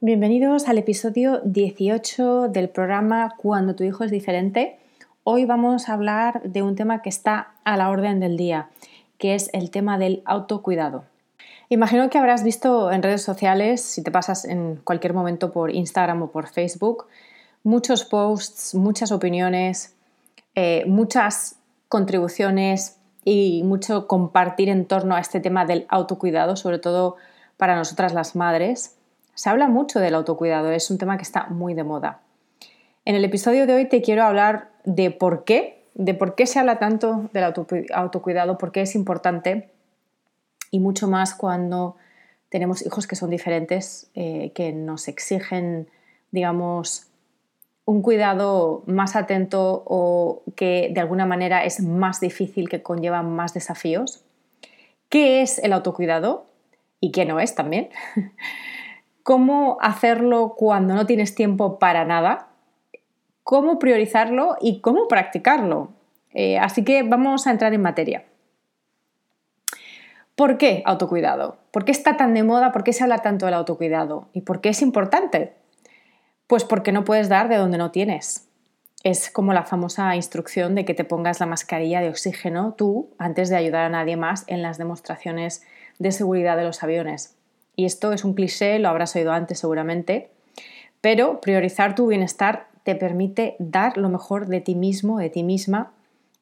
Bienvenidos al episodio 18 del programa Cuando tu hijo es diferente. Hoy vamos a hablar de un tema que está a la orden del día, que es el tema del autocuidado. Imagino que habrás visto en redes sociales, si te pasas en cualquier momento por Instagram o por Facebook, muchos posts, muchas opiniones, eh, muchas contribuciones y mucho compartir en torno a este tema del autocuidado, sobre todo para nosotras las madres. Se habla mucho del autocuidado, es un tema que está muy de moda. En el episodio de hoy te quiero hablar de por qué, de por qué se habla tanto del autocuidado, por qué es importante y mucho más cuando tenemos hijos que son diferentes, eh, que nos exigen, digamos, un cuidado más atento o que de alguna manera es más difícil, que conlleva más desafíos. ¿Qué es el autocuidado? ¿Y qué no es también? ¿Cómo hacerlo cuando no tienes tiempo para nada? ¿Cómo priorizarlo y cómo practicarlo? Eh, así que vamos a entrar en materia. ¿Por qué autocuidado? ¿Por qué está tan de moda? ¿Por qué se habla tanto del autocuidado? ¿Y por qué es importante? Pues porque no puedes dar de donde no tienes. Es como la famosa instrucción de que te pongas la mascarilla de oxígeno tú antes de ayudar a nadie más en las demostraciones de seguridad de los aviones. Y esto es un cliché, lo habrás oído antes seguramente, pero priorizar tu bienestar te permite dar lo mejor de ti mismo, de ti misma,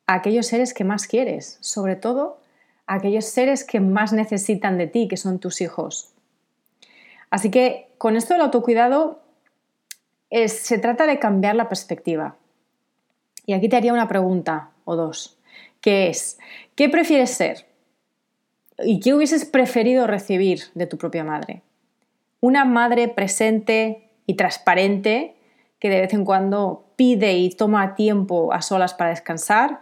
a aquellos seres que más quieres, sobre todo a aquellos seres que más necesitan de ti, que son tus hijos. Así que con esto del autocuidado se trata de cambiar la perspectiva. Y aquí te haría una pregunta o dos, que es, ¿qué prefieres ser? ¿Y qué hubieses preferido recibir de tu propia madre? Una madre presente y transparente que de vez en cuando pide y toma tiempo a solas para descansar,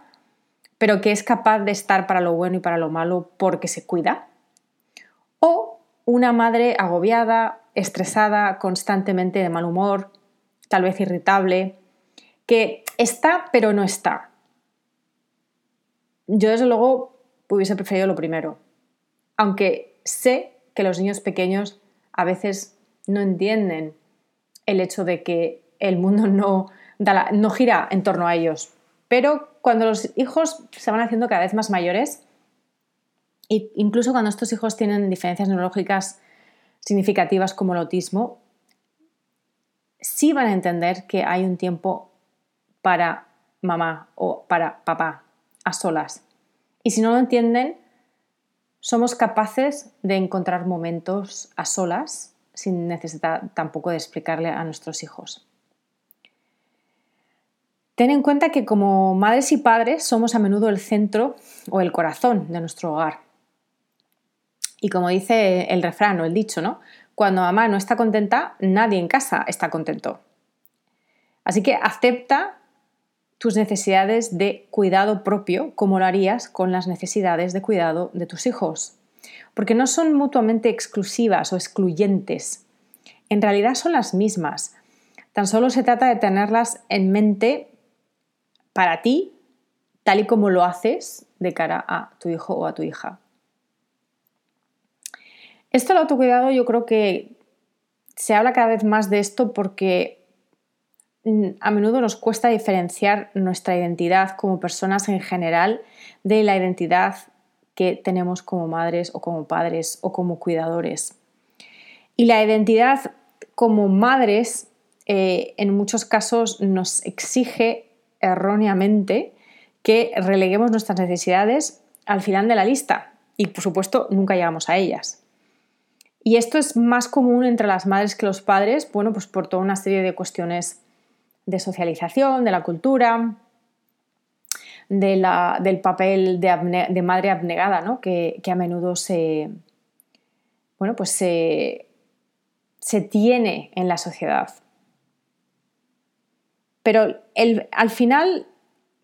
pero que es capaz de estar para lo bueno y para lo malo porque se cuida. O una madre agobiada, estresada, constantemente de mal humor, tal vez irritable, que está pero no está. Yo desde luego hubiese preferido lo primero, aunque sé que los niños pequeños a veces no entienden el hecho de que el mundo no, no gira en torno a ellos. Pero cuando los hijos se van haciendo cada vez más mayores, e incluso cuando estos hijos tienen diferencias neurológicas significativas como el autismo, sí van a entender que hay un tiempo para mamá o para papá a solas. Y si no lo entienden, somos capaces de encontrar momentos a solas sin necesidad tampoco de explicarle a nuestros hijos. Ten en cuenta que como madres y padres somos a menudo el centro o el corazón de nuestro hogar. Y como dice el refrán o el dicho, ¿no? Cuando mamá no está contenta, nadie en casa está contento. Así que acepta tus necesidades de cuidado propio como lo harías con las necesidades de cuidado de tus hijos. Porque no son mutuamente exclusivas o excluyentes. En realidad son las mismas. Tan solo se trata de tenerlas en mente para ti, tal y como lo haces de cara a tu hijo o a tu hija. Esto del autocuidado yo creo que se habla cada vez más de esto porque a menudo nos cuesta diferenciar nuestra identidad como personas en general de la identidad que tenemos como madres o como padres o como cuidadores. Y la identidad como madres eh, en muchos casos nos exige erróneamente que releguemos nuestras necesidades al final de la lista y por supuesto nunca llegamos a ellas. Y esto es más común entre las madres que los padres, bueno, pues por toda una serie de cuestiones de socialización, de la cultura, del papel de, madre abnegada, ¿no? que, a menudo se, bueno, pues se, se tiene en la sociedad. Pero al final,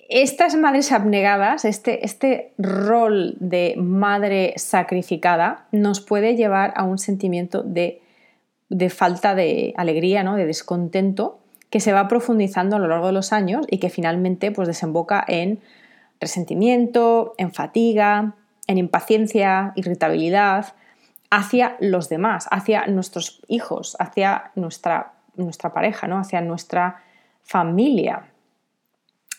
estas madres abnegadas, este, este rol de madre sacrificada, nos puede llevar a un sentimiento de, falta de alegría, ¿no? de descontento, que se va profundizando a lo largo de los años y que finalmente pues, desemboca en resentimiento, en fatiga, en impaciencia, irritabilidad hacia los demás, hacia nuestros hijos, hacia nuestra, nuestra pareja, ¿no? hacia nuestra familia,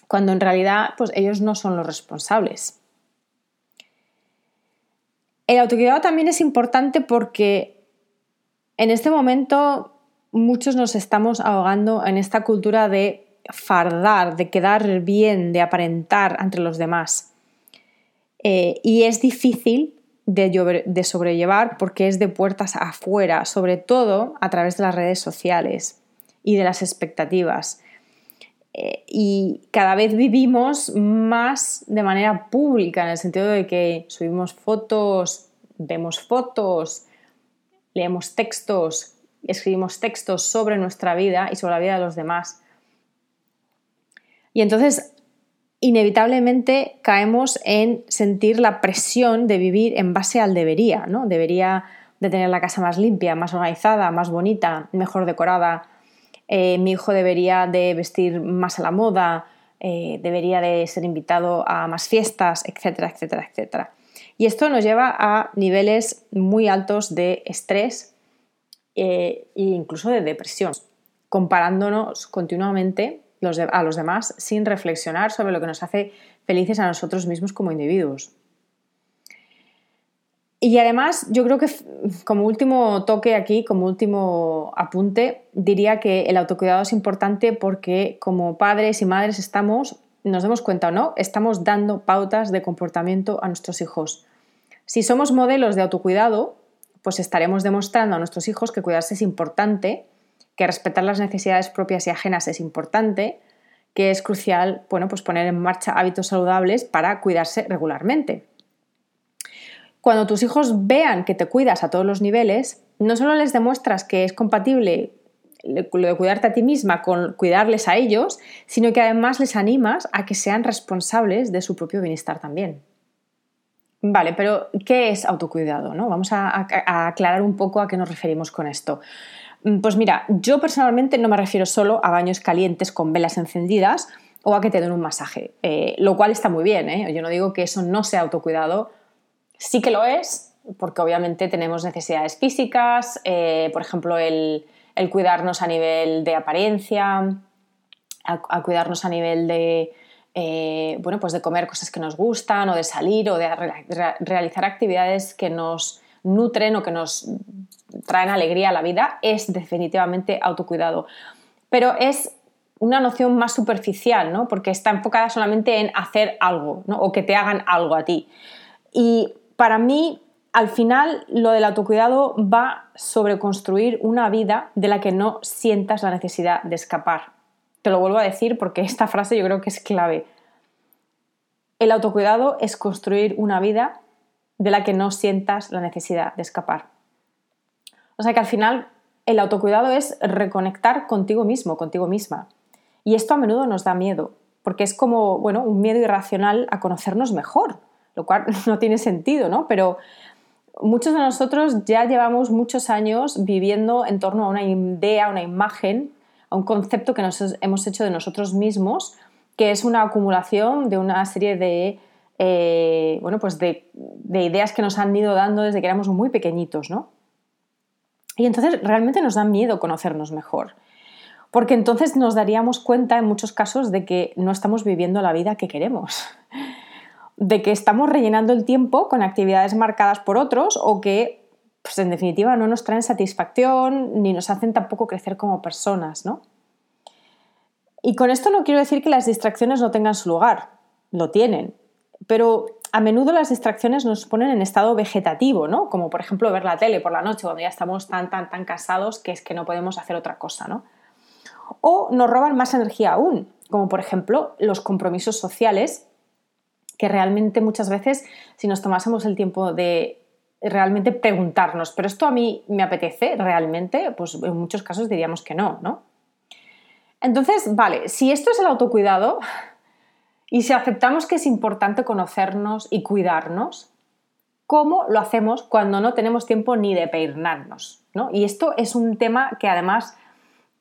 cuando en realidad pues, ellos no son los responsables. El autocuidado también es importante porque en este momento muchos nos estamos ahogando en esta cultura de fardar, de quedar bien, de aparentar entre los demás. Eh, y es difícil de, sobrellevar porque es de puertas afuera, sobre todo a través de las redes sociales y de las expectativas. Eh, y cada vez vivimos más de manera pública, en el sentido de que subimos fotos, vemos fotos, leemos textos, escribimos textos sobre nuestra vida y sobre la vida de los demás. Y entonces, inevitablemente caemos en sentir la presión de vivir en base al debería, ¿no? Debería de tener la casa más limpia, más organizada, más bonita, mejor decorada, eh, mi hijo debería de vestir más a la moda, eh, debería de ser invitado a más fiestas, etcétera, etcétera, etcétera. Y esto nos lleva a niveles muy altos de estrés eh, e incluso de depresión, comparándonos continuamente a los demás sin reflexionar sobre lo que nos hace felices a nosotros mismos como individuos. Y además, yo creo que como último toque aquí, como último apunte, diría que el autocuidado es importante porque como padres y madres estamos, nos demos cuenta o no, estamos dando pautas de comportamiento a nuestros hijos. Si somos modelos de autocuidado, pues estaremos demostrando a nuestros hijos que cuidarse es importante, que respetar las necesidades propias y ajenas es importante, que es crucial, bueno, pues poner en marcha hábitos saludables para cuidarse regularmente. Cuando tus hijos vean que te cuidas a todos los niveles, no solo les demuestras que es compatible lo de cuidarte a ti misma con cuidarles a ellos, sino que además les animas a que sean responsables de su propio bienestar también. Vale, pero ¿qué es autocuidado? ¿no? Vamos a, aclarar un poco a qué nos referimos con esto. Mm, pues mira, yo personalmente no me refiero solo a baños calientes con velas encendidas o a que te den un masaje, eh, lo cual está muy bien, ¿eh? yo no digo que eso no sea autocuidado, Sí que lo es, porque obviamente tenemos necesidades físicas, eh, por ejemplo, el, cuidarnos a nivel de apariencia, a, cuidarnos a nivel de, eh, bueno, pues de comer cosas que nos gustan o de salir o de realizar actividades que nos nutren o que nos traen alegría a la vida, es definitivamente autocuidado. Pero es una noción más superficial, ¿no? Porque está enfocada solamente en hacer algo. O que te hagan algo a ti. Y para mí, al final, lo del autocuidado va sobre construir una vida de la que no sientas la necesidad de escapar. Te lo vuelvo a decir porque esta frase yo creo que es clave. El autocuidado es construir una vida de la que no sientas la necesidad de escapar. O sea que al final el autocuidado es reconectar contigo mismo, contigo misma. Y esto a menudo nos da miedo, porque es como, bueno, un miedo irracional a conocernos mejor, lo cual no tiene sentido, ¿no? Pero muchos de nosotros ya llevamos muchos años viviendo en torno a una idea, una imagen, a un concepto que nos hemos hecho de nosotros mismos, que es una acumulación de una serie de, eh, bueno, pues de, de, ideas que nos han ido dando desde que éramos muy pequeñitos, ¿no? Y entonces realmente nos da miedo conocernos mejor, porque entonces nos daríamos cuenta en muchos casos de que no estamos viviendo la vida que queremos de que estamos rellenando el tiempo con actividades marcadas por otros o que, pues en definitiva, no nos traen satisfacción ni nos hacen tampoco crecer como personas, ¿no? Y con esto no quiero decir que las distracciones no tengan su lugar, lo tienen, pero a menudo las distracciones nos ponen en estado vegetativo, ¿no? Como por ejemplo ver la tele por la noche cuando ya estamos tan, tan, tan cansados que es que no podemos hacer otra cosa, ¿no? O nos roban más energía aún, como por ejemplo los compromisos sociales que realmente muchas veces si nos tomásemos el tiempo de realmente preguntarnos, ¿pero esto a mí me apetece realmente? Pues en muchos casos diríamos que no, ¿no? Entonces, vale, si esto es el autocuidado y si aceptamos que es importante conocernos y cuidarnos, ¿cómo lo hacemos cuando no tenemos tiempo ni de peinarnos? ¿no? Y esto es un tema que además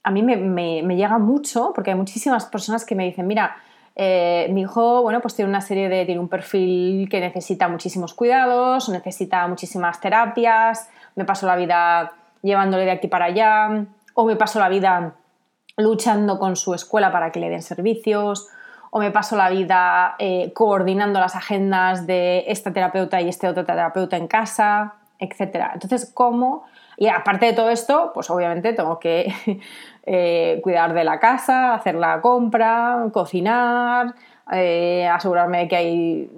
a mí me llega mucho porque hay muchísimas personas que me dicen, mira, eh, mi hijo, bueno, pues tiene una serie de, tiene un perfil que necesita muchísimos cuidados, necesita muchísimas terapias, me paso la vida llevándole de aquí para allá, o me paso la vida luchando con su escuela para que le den servicios, o me paso la vida eh, coordinando las agendas de esta terapeuta y este otro terapeuta en casa, etc. Entonces, ¿cómo? Y aparte de todo esto, pues obviamente tengo que Eh, cuidar de la casa, hacer la compra, cocinar, eh, asegurarme de que hay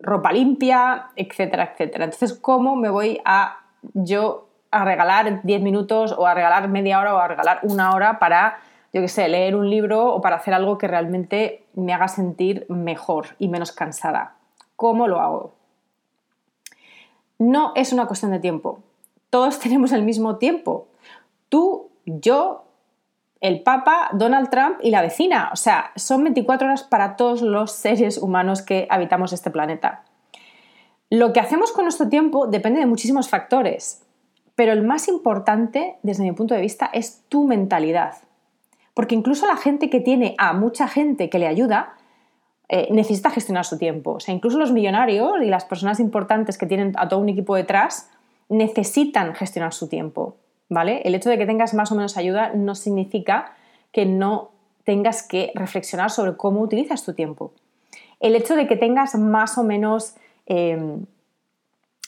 ropa limpia, etcétera, etcétera. Entonces, ¿cómo me voy a yo a regalar 10 minutos o a regalar media hora o a regalar una hora para, yo qué sé, leer un libro o para hacer algo que realmente me haga sentir mejor y menos cansada? ¿Cómo lo hago? No es una cuestión de tiempo. Todos tenemos el mismo tiempo. Tú yo, el Papa, Donald Trump y la vecina. O sea, son 24 horas para todos los seres humanos que habitamos este planeta. Lo que hacemos con nuestro tiempo depende de muchísimos factores, pero el más importante, desde mi punto de vista, es tu mentalidad. Porque incluso la gente que tiene a mucha gente que le ayuda, eh, necesita gestionar su tiempo. O sea, incluso los millonarios y las personas importantes que tienen a todo un equipo detrás necesitan gestionar su tiempo. ¿Vale? El hecho de que tengas más o menos ayuda no significa que no tengas que reflexionar sobre cómo utilizas tu tiempo. El hecho de que tengas más o menos em,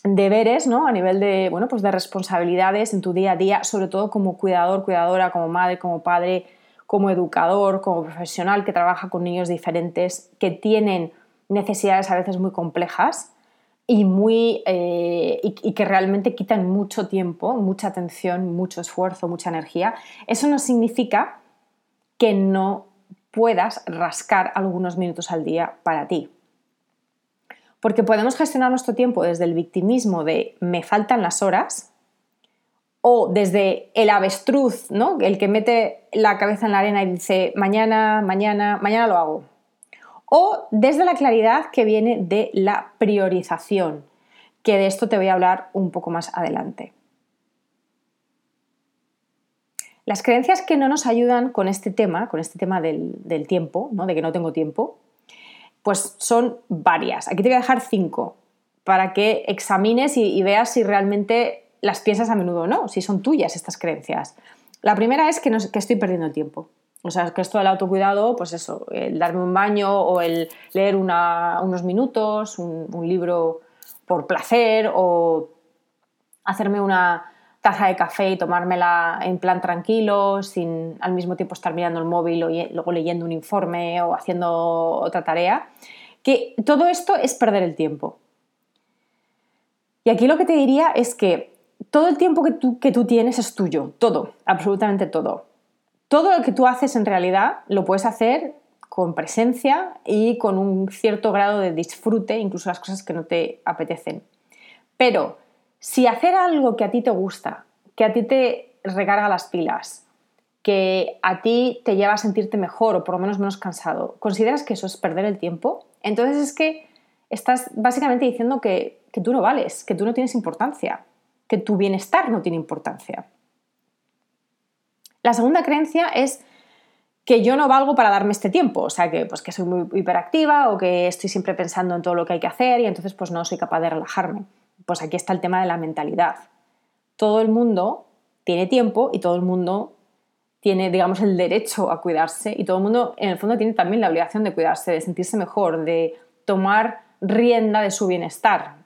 deberes, ¿no? A nivel de, bueno, pues de responsabilidades en tu día a día, sobre todo como cuidador, cuidadora, como madre, como padre, como educador, como profesional que trabaja con niños diferentes, que tienen necesidades a veces muy complejas, y, muy, eh, y, que realmente quitan mucho tiempo, mucha atención, mucho esfuerzo, mucha energía, eso no significa que no puedas rascar algunos minutos al día para ti. Porque podemos gestionar nuestro tiempo desde el victimismo de me faltan las horas o desde el avestruz, ¿no? el que mete la cabeza en la arena y dice mañana, mañana, mañana lo hago, o desde la claridad que viene de la priorización, que de esto te voy a hablar un poco más adelante. Las creencias que no nos ayudan con este tema, con este tema del, tiempo, ¿no? de que no tengo tiempo, pues son varias. Aquí te voy a dejar cinco para que examines y, veas si realmente las piensas a menudo o no, si son tuyas estas creencias. La primera es que, que estoy perdiendo el tiempo. O sea, que esto del autocuidado, pues eso, el darme un baño o el leer unos minutos, un, libro por placer o hacerme una taza de café y tomármela en plan tranquilo, sin al mismo tiempo estar mirando el móvil o luego leyendo un informe o haciendo otra tarea, que todo esto es perder el tiempo. Y aquí lo que te diría es que todo el tiempo que tú, que tú tienes es tuyo, todo, absolutamente todo todo lo que tú haces en realidad lo puedes hacer con presencia y con un cierto grado de disfrute, incluso las cosas que no te apetecen. Pero si hacer algo que a ti te gusta, que a ti te recarga las pilas, que a ti te lleva a sentirte mejor o por lo menos menos cansado, ¿consideras que eso es perder el tiempo? Entonces es que estás básicamente diciendo que, que tú no vales, que tú no tienes importancia, que tu bienestar no tiene importancia. La segunda creencia es que yo no valgo para darme este tiempo, o sea, que, pues, que soy muy hiperactiva o que estoy siempre pensando en todo lo que hay que hacer y entonces pues no soy capaz de relajarme. Pues aquí está el tema de la mentalidad. Todo el mundo tiene tiempo y todo el mundo tiene, digamos, el derecho a cuidarse y todo el mundo, en el fondo, tiene también la obligación de cuidarse, de sentirse mejor, de tomar rienda de su bienestar.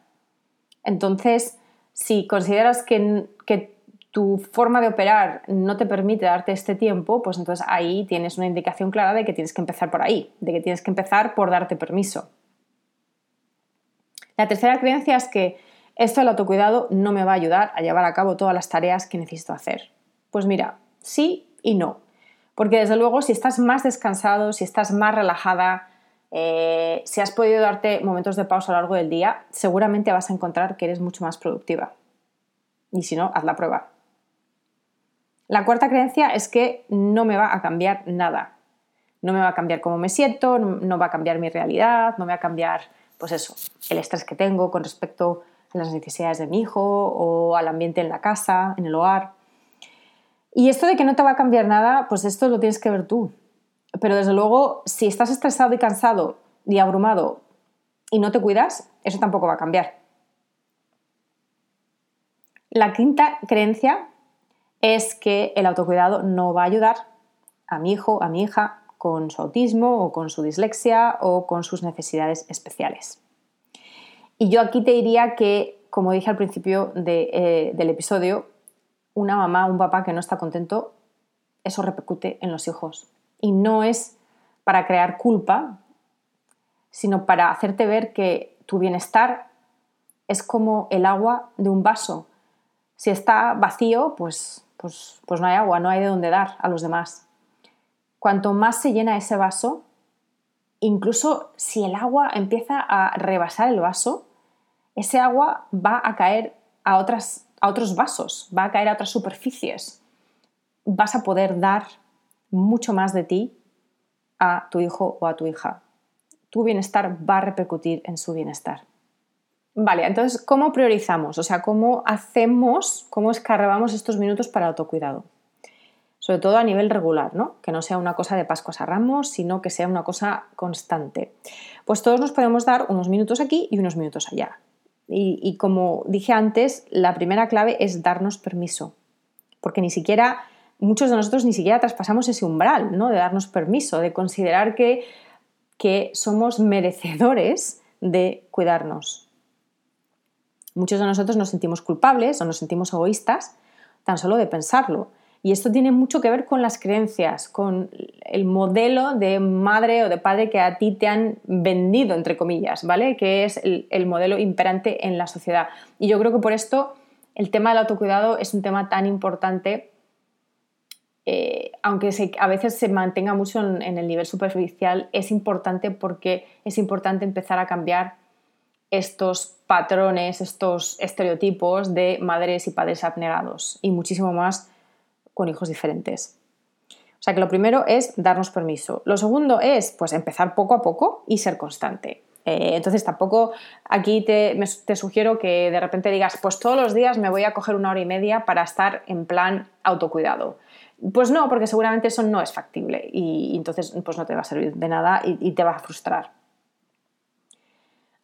Entonces, si consideras que, que tu forma de operar no te permite darte este tiempo, pues entonces ahí tienes una indicación clara de que tienes que empezar por ahí, de que tienes que empezar por darte permiso. La tercera creencia es que esto del autocuidado no me va a ayudar a llevar a cabo todas las tareas que necesito hacer. Pues mira, sí y no. Porque desde luego si estás más descansado, si estás más relajada, eh, si has podido darte momentos de pausa a lo largo del día, seguramente vas a encontrar que eres mucho más productiva. Y si no, haz la prueba. La cuarta creencia es que no me va a cambiar nada. No me va a cambiar cómo me siento, no va a cambiar mi realidad, no me va a cambiar, pues eso, el estrés que tengo con respecto a las necesidades de mi hijo o al ambiente en la casa, en el hogar. Y esto de que no te va a cambiar nada, pues esto lo tienes que ver tú. Pero desde luego, si estás estresado y cansado y abrumado y no te cuidas, eso tampoco va a cambiar. La quinta creencia es que el autocuidado no va a ayudar a mi hijo, a mi hija, con su autismo o con su dislexia o con sus necesidades especiales. Y yo aquí te diría que, como dije al principio eh, del episodio, una mamá, un papá que no está contento, eso repercute en los hijos. Y no es para crear culpa, sino para hacerte ver que tu bienestar es como el agua de un vaso. Si está vacío, pues, pues, pues no hay agua, no hay de dónde dar a los demás. Cuanto más se llena ese vaso, incluso si el agua empieza a rebasar el vaso, ese agua va a caer a otras a otros vasos, va a caer a otras superficies. Vas a poder dar mucho más de ti a tu hijo o a tu hija. Tu bienestar va a repercutir en su bienestar. Vale, entonces, ¿cómo priorizamos? O sea, ¿cómo hacemos, cómo escarrabamos estos minutos para autocuidado? Sobre todo a nivel regular, ¿no? Que no sea una cosa de Pascuas a Ramos, sino que sea una cosa constante. Pues todos nos podemos dar unos minutos aquí y unos minutos allá. Y, como dije antes, la primera clave es darnos permiso, porque ni siquiera, muchos de nosotros ni siquiera traspasamos ese umbral, ¿no? De darnos permiso, de considerar que, que somos merecedores de cuidarnos. Muchos de nosotros nos sentimos culpables o nos sentimos egoístas tan solo de pensarlo. Y esto tiene mucho que ver con las creencias, con el modelo de madre o de padre que a ti te han vendido, entre comillas, ¿vale? Que es el, modelo imperante en la sociedad. Y yo creo que por esto el tema del autocuidado es un tema tan importante, eh, aunque a veces se mantenga mucho en, en el nivel superficial, es importante porque es importante empezar a cambiar estos patrones, estos estereotipos de madres y padres abnegados y muchísimo más con hijos diferentes. O sea que lo primero es darnos permiso. Lo segundo es pues empezar poco a poco y ser constante. Eh, entonces tampoco aquí te, te, sugiero que de repente digas, pues todos los días me voy a coger una hora y media para estar en plan autocuidado. Pues no, porque seguramente eso no es factible y, entonces pues no te va a servir de nada y, y te va a frustrar.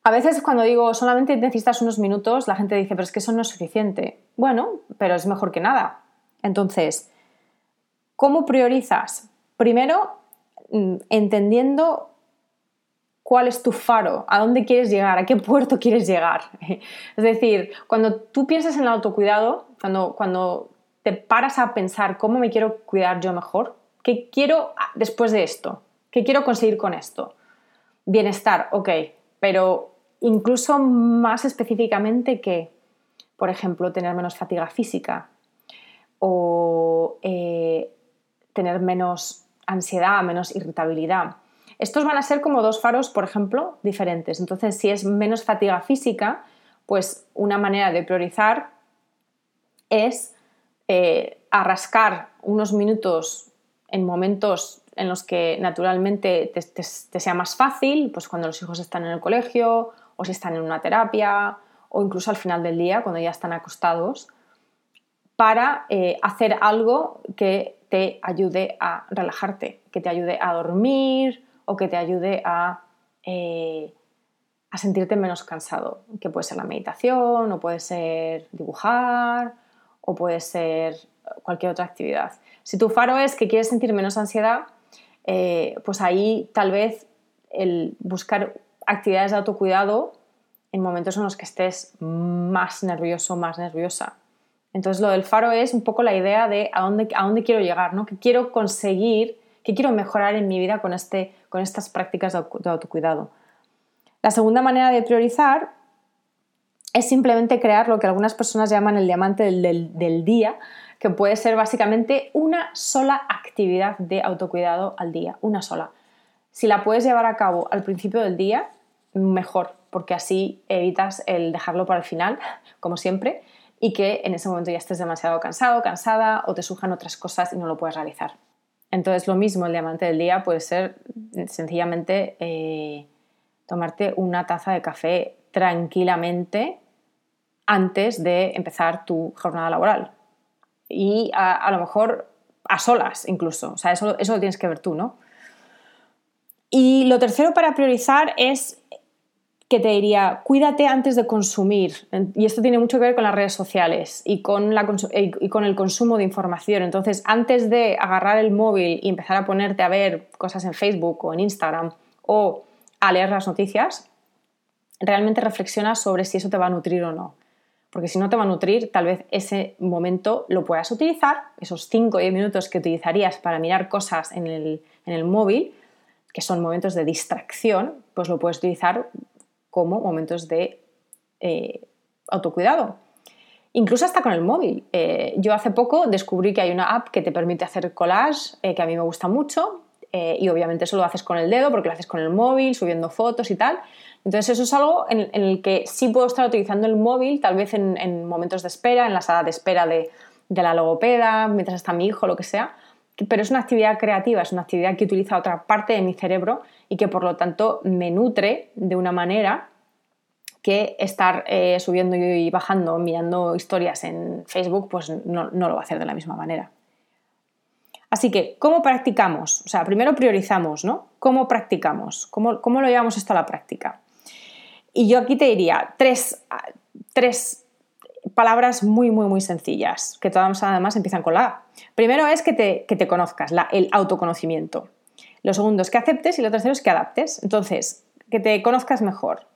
A veces cuando digo solamente necesitas unos minutos, la gente dice, pero es que eso no es suficiente. Bueno, pero es mejor que nada. Entonces, ¿cómo priorizas? Primero, mm, entendiendo cuál es tu faro, a dónde quieres llegar, a qué puerto quieres llegar. Es decir, cuando tú piensas en el autocuidado, cuando, cuando te paras a pensar cómo me quiero cuidar yo mejor, qué quiero después de esto, qué quiero conseguir con esto. Bienestar, ok, pero incluso más específicamente que, por ejemplo, tener menos fatiga física, o eh, tener menos ansiedad, menos irritabilidad. Estos van a ser como dos faros, por ejemplo, diferentes. Entonces, si es menos fatiga física, pues una manera de priorizar es eh, arrascar unos minutos en momentos en los que naturalmente te, te, sea más fácil, pues cuando los hijos están en el colegio o si están en una terapia o incluso al final del día, cuando ya están acostados, para eh, hacer algo que te ayude a relajarte, que te ayude a dormir o que te ayude a, eh, a sentirte menos cansado, que puede ser la meditación o puede ser dibujar o puede ser cualquier otra actividad. Si tu faro es que quieres sentir menos ansiedad, eh, pues ahí tal vez el buscar actividades de autocuidado en momentos en los que estés más nervioso, más nerviosa. Entonces lo del faro es un poco la idea de a dónde, a dónde quiero llegar, ¿no? ¿Qué quiero conseguir? ¿Qué quiero mejorar en mi vida con, este, con estas prácticas de autocuidado? La segunda manera de priorizar es simplemente crear lo que algunas personas llaman el diamante del, del día, que puede ser básicamente una sola actividad de autocuidado al día, una sola. Si la puedes llevar a cabo al principio del día, mejor, porque así evitas el dejarlo para el final, como siempre, y que en ese momento ya estés demasiado cansado, cansada o te surjan otras cosas y no lo puedes realizar. Entonces, lo mismo, el diamante del día puede ser sencillamente eh, tomarte una taza de café tranquilamente antes de empezar tu jornada laboral. Y a, lo mejor a solas incluso. O sea, eso, eso lo tienes que ver tú, ¿no? Y lo tercero para priorizar es que te diría, cuídate antes de consumir. Y esto tiene mucho que ver con las redes sociales y con, la, y con el consumo de información. Entonces, antes de agarrar el móvil y empezar a ponerte a ver cosas en Facebook o en Instagram o a leer las noticias, realmente reflexiona sobre si eso te va a nutrir o no. Porque si no te va a nutrir, tal vez ese momento lo puedas utilizar, esos 5 o 10 minutos que utilizarías para mirar cosas en el, en el móvil, que son momentos de distracción, pues lo puedes utilizar como momentos de eh, autocuidado. Incluso hasta con el móvil. Eh, yo hace poco descubrí que hay una app que te permite hacer collage, eh, que a mí me gusta mucho, y obviamente eso lo haces con el dedo porque lo haces con el móvil, subiendo fotos y tal. Entonces eso es algo en, el que sí puedo estar utilizando el móvil, tal vez en, momentos de espera, en la sala de espera de, de la logopeda, mientras está mi hijo, lo que sea, pero es una actividad creativa, es una actividad que utiliza otra parte de mi cerebro y que por lo tanto me nutre de una manera que estar eh, subiendo y bajando, mirando historias en Facebook, pues no, lo va a hacer de la misma manera. Así que, ¿cómo practicamos? O sea, primero priorizamos, ¿no? ¿Cómo practicamos? ¿Cómo, cómo lo llevamos esto a la práctica? Y yo aquí te diría tres, tres palabras muy, muy, muy sencillas, que todas además empiezan con la A. Primero es que te, conozcas, el autoconocimiento. Lo segundo es que aceptes y lo tercero es que adaptes. Entonces, que te conozcas mejor.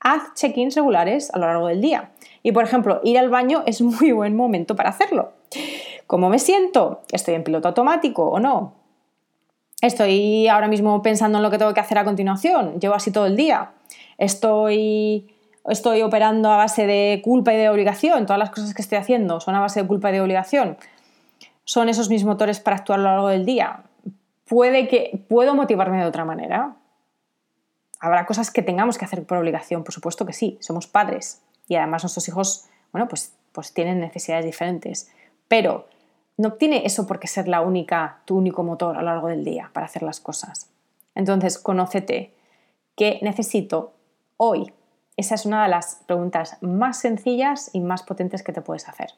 Haz check-ins regulares a lo largo del día. Y, por ejemplo, ir al baño es muy buen momento para hacerlo. ¿Cómo me siento? ¿Estoy en piloto automático o no? ¿Estoy ahora mismo pensando en lo que tengo que hacer a continuación? ¿Llevo así todo el día? ¿Estoy estoy operando a base de culpa y de obligación, todas las cosas que estoy haciendo son a base de culpa y de obligación, son esos mis motores para actuar a lo largo del día. Puede que puedo motivarme de otra manera. Habrá cosas que tengamos que hacer por obligación, por supuesto que sí, somos padres y además nuestros hijos, bueno, pues, pues tienen necesidades diferentes, pero no tiene eso por qué ser la única, tu único motor a lo largo del día para hacer las cosas. Entonces, conócete qué necesito hoy esa es una de las preguntas más sencillas y más potentes que te puedes hacer.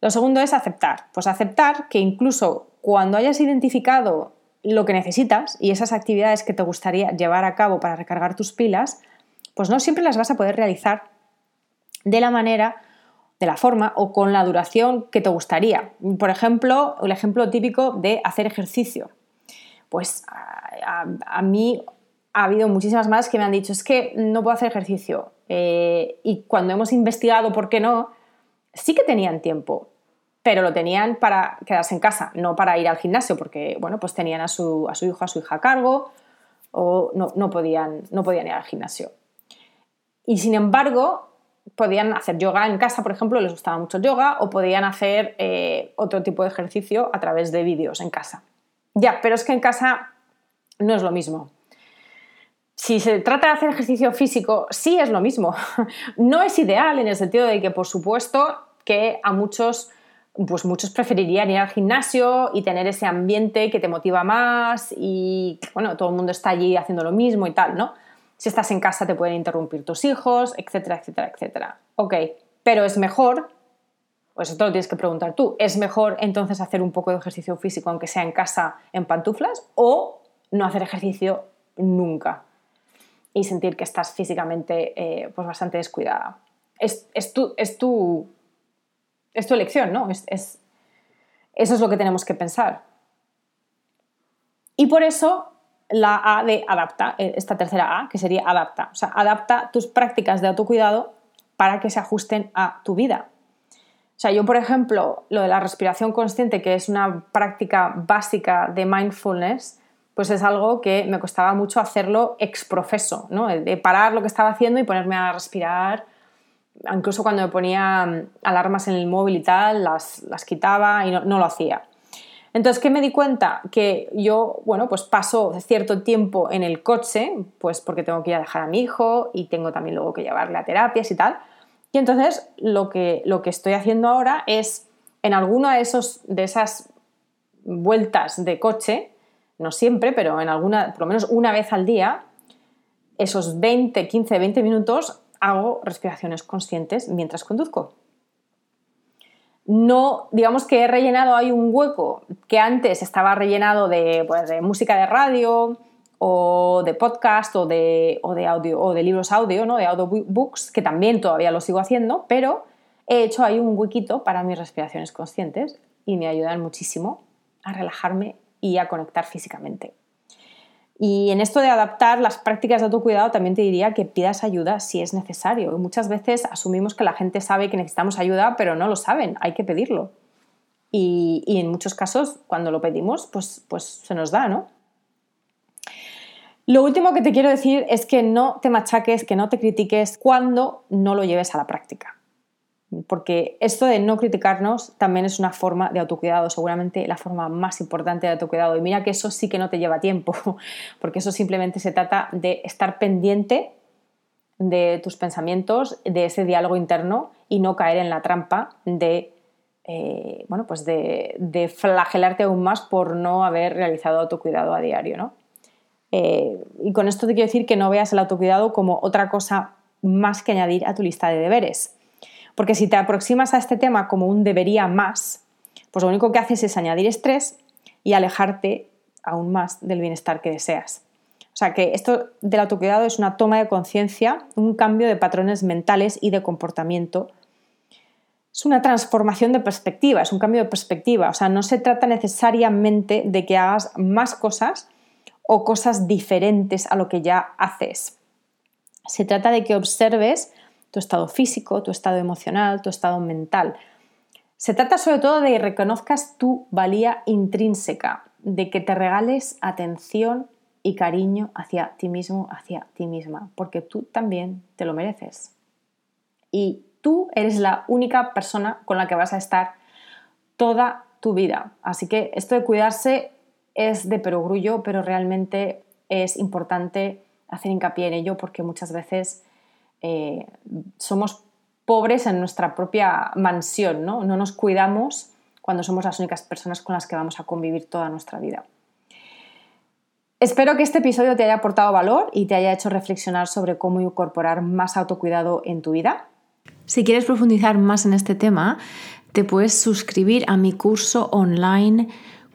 Lo segundo es aceptar. Pues aceptar que incluso cuando hayas identificado lo que necesitas y esas actividades que te gustaría llevar a cabo para recargar tus pilas, pues no siempre las vas a poder realizar de la manera, de la forma o con la duración que te gustaría. Por ejemplo, el ejemplo típico de hacer ejercicio. Pues a, a mí ha habido muchísimas más que me han dicho, es que no puedo hacer ejercicio. Eh, y cuando hemos investigado por qué no, sí que tenían tiempo, pero lo tenían para quedarse en casa, no para ir al gimnasio, porque bueno, pues tenían a su, a su hijo, a su hija a cargo, o no, podían, no podían ir al gimnasio. Y sin embargo, podían hacer yoga en casa, por ejemplo, les gustaba mucho yoga, o podían hacer eh, otro tipo de ejercicio a través de vídeos en casa. Ya, pero es que en casa no es lo mismo. Si se trata de hacer ejercicio físico, sí es lo mismo. No es ideal en el sentido de que, por supuesto, que a muchos, pues muchos preferirían ir al gimnasio y tener ese ambiente que te motiva más y, bueno, todo el mundo está allí haciendo lo mismo y tal, ¿no? Si estás en casa te pueden interrumpir tus hijos, etcétera, etcétera, etcétera. Ok, pero es mejor, pues eso te lo tienes que preguntar tú, ¿es mejor entonces hacer un poco de ejercicio físico aunque sea en casa en pantuflas o no hacer ejercicio nunca? Y sentir que estás físicamente eh, pues bastante descuidada. Es, tu, es, tu, es tu elección, ¿no? Es, eso es lo que tenemos que pensar. Y por eso la A de adapta, eh, esta tercera A, que sería adapta. O sea, adapta tus prácticas de autocuidado para que se ajusten a tu vida. O sea, yo, por ejemplo, lo de la respiración consciente, que es una práctica básica de mindfulness, pues es algo que me costaba mucho hacerlo ex profeso, ¿no? de parar lo que estaba haciendo y ponerme a respirar. Incluso cuando me ponía mm, alarmas en el móvil y tal, las, quitaba y no, lo hacía. Entonces, ¿qué me di cuenta? Que yo, bueno, pues paso cierto tiempo en el coche, pues porque tengo que ir a dejar a mi hijo y tengo también luego que llevarle a terapias y tal. Y entonces lo que, lo que estoy haciendo ahora es, en alguna de, esos, de esas vueltas de coche, no siempre, pero en alguna, por lo menos una vez al día, esos 20, 15, 20 minutos hago respiraciones conscientes mientras conduzco no, digamos que he rellenado hay un hueco que antes estaba rellenado pues, de, música de radio o de podcast o de, audio o de libros audio, ¿no? de audiobooks, que también todavía lo sigo haciendo, pero he hecho ahí un huequito para mis respiraciones conscientes y me ayudan muchísimo a relajarme y a conectar físicamente. Y en esto de adaptar las prácticas de autocuidado también te diría que pidas ayuda si es necesario. muchas veces asumimos que la gente sabe que necesitamos ayuda, pero no lo saben, hay que pedirlo. Y, en muchos casos, cuando lo pedimos, pues, pues se nos da, ¿no? Lo último que te quiero decir es que no te machaques, que no te critiques cuando no lo lleves a la práctica porque esto de no criticarnos también es una forma de autocuidado, seguramente la forma más importante de autocuidado. Y mira que eso sí que no te lleva tiempo, porque eso simplemente se trata de estar pendiente de tus pensamientos, de ese diálogo interno y no caer en la trampa de, eh, bueno, pues de, flagelarte aún más por no haber realizado autocuidado a diario. Eh, y con esto te quiero decir que no veas el autocuidado como otra cosa más que añadir a tu lista de deberes porque si te aproximas a este tema como un debería más, pues lo único que haces es añadir estrés y alejarte aún más del bienestar que deseas. O sea que esto del autocuidado es una toma de conciencia, un cambio de patrones mentales y de comportamiento. Es una transformación de perspectiva, es un cambio de perspectiva. O sea, no se trata necesariamente de que hagas más cosas o cosas diferentes a lo que ya haces. Se trata de que observes tu estado físico, tu estado emocional, tu estado mental. Se trata sobre todo de que reconozcas tu valía intrínseca, de que te regales atención y cariño hacia ti mismo, hacia ti misma, porque tú también te lo mereces. Y tú eres la única persona con la que vas a estar toda tu vida. Así que esto de cuidarse es de perogrullo, pero realmente es importante hacer hincapié en ello porque muchas veces eh, somos pobres en nuestra propia mansión, ¿no? No nos cuidamos cuando somos las únicas personas con las que vamos a convivir toda nuestra vida. Espero que este episodio te haya aportado valor y te haya hecho reflexionar sobre cómo incorporar más autocuidado en tu vida. Si quieres profundizar más en este tema, te puedes suscribir a mi curso online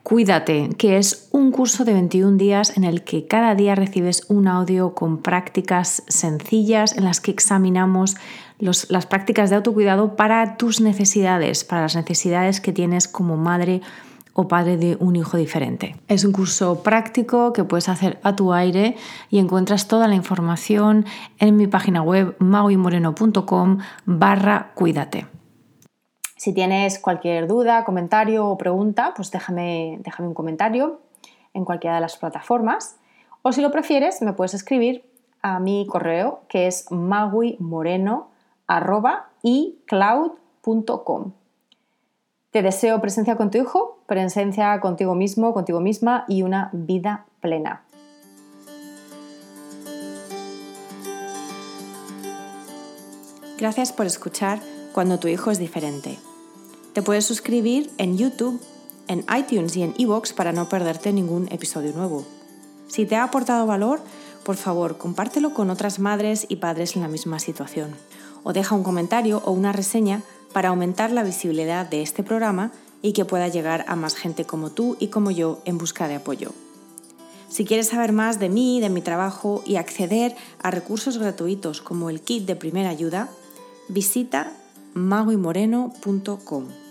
Cuídate, que es un curso de 21 días en el que cada día recibes un audio con prácticas sencillas en las que examinamos las prácticas de autocuidado para tus necesidades, para las necesidades que tienes como madre o padre de un hijo diferente. Es un curso práctico que puedes hacer a tu aire y encuentras toda la información en mi página web mauimoreno.com barra cuídate. Si tienes cualquier duda, comentario o pregunta, pues déjame, déjame un comentario en cualquiera de las plataformas. O si lo prefieres, me puedes escribir a mi correo que es maguimoreno.icloud.com. Te deseo presencia con tu hijo, presencia contigo mismo, contigo misma y una vida plena. Gracias por escuchar cuando tu hijo es diferente. Te puedes suscribir en YouTube, en iTunes y en iVoox para no perderte ningún episodio nuevo. Si te ha aportado valor, por favor, compártelo con otras madres y padres en la misma situación. O deja un comentario o una reseña para aumentar la visibilidad de este programa y que pueda llegar a más gente como tú y como yo en busca de apoyo. Si quieres saber más de mí, de mi trabajo y acceder a recursos gratuitos como el kit de primera ayuda, visita maguimoreno.com.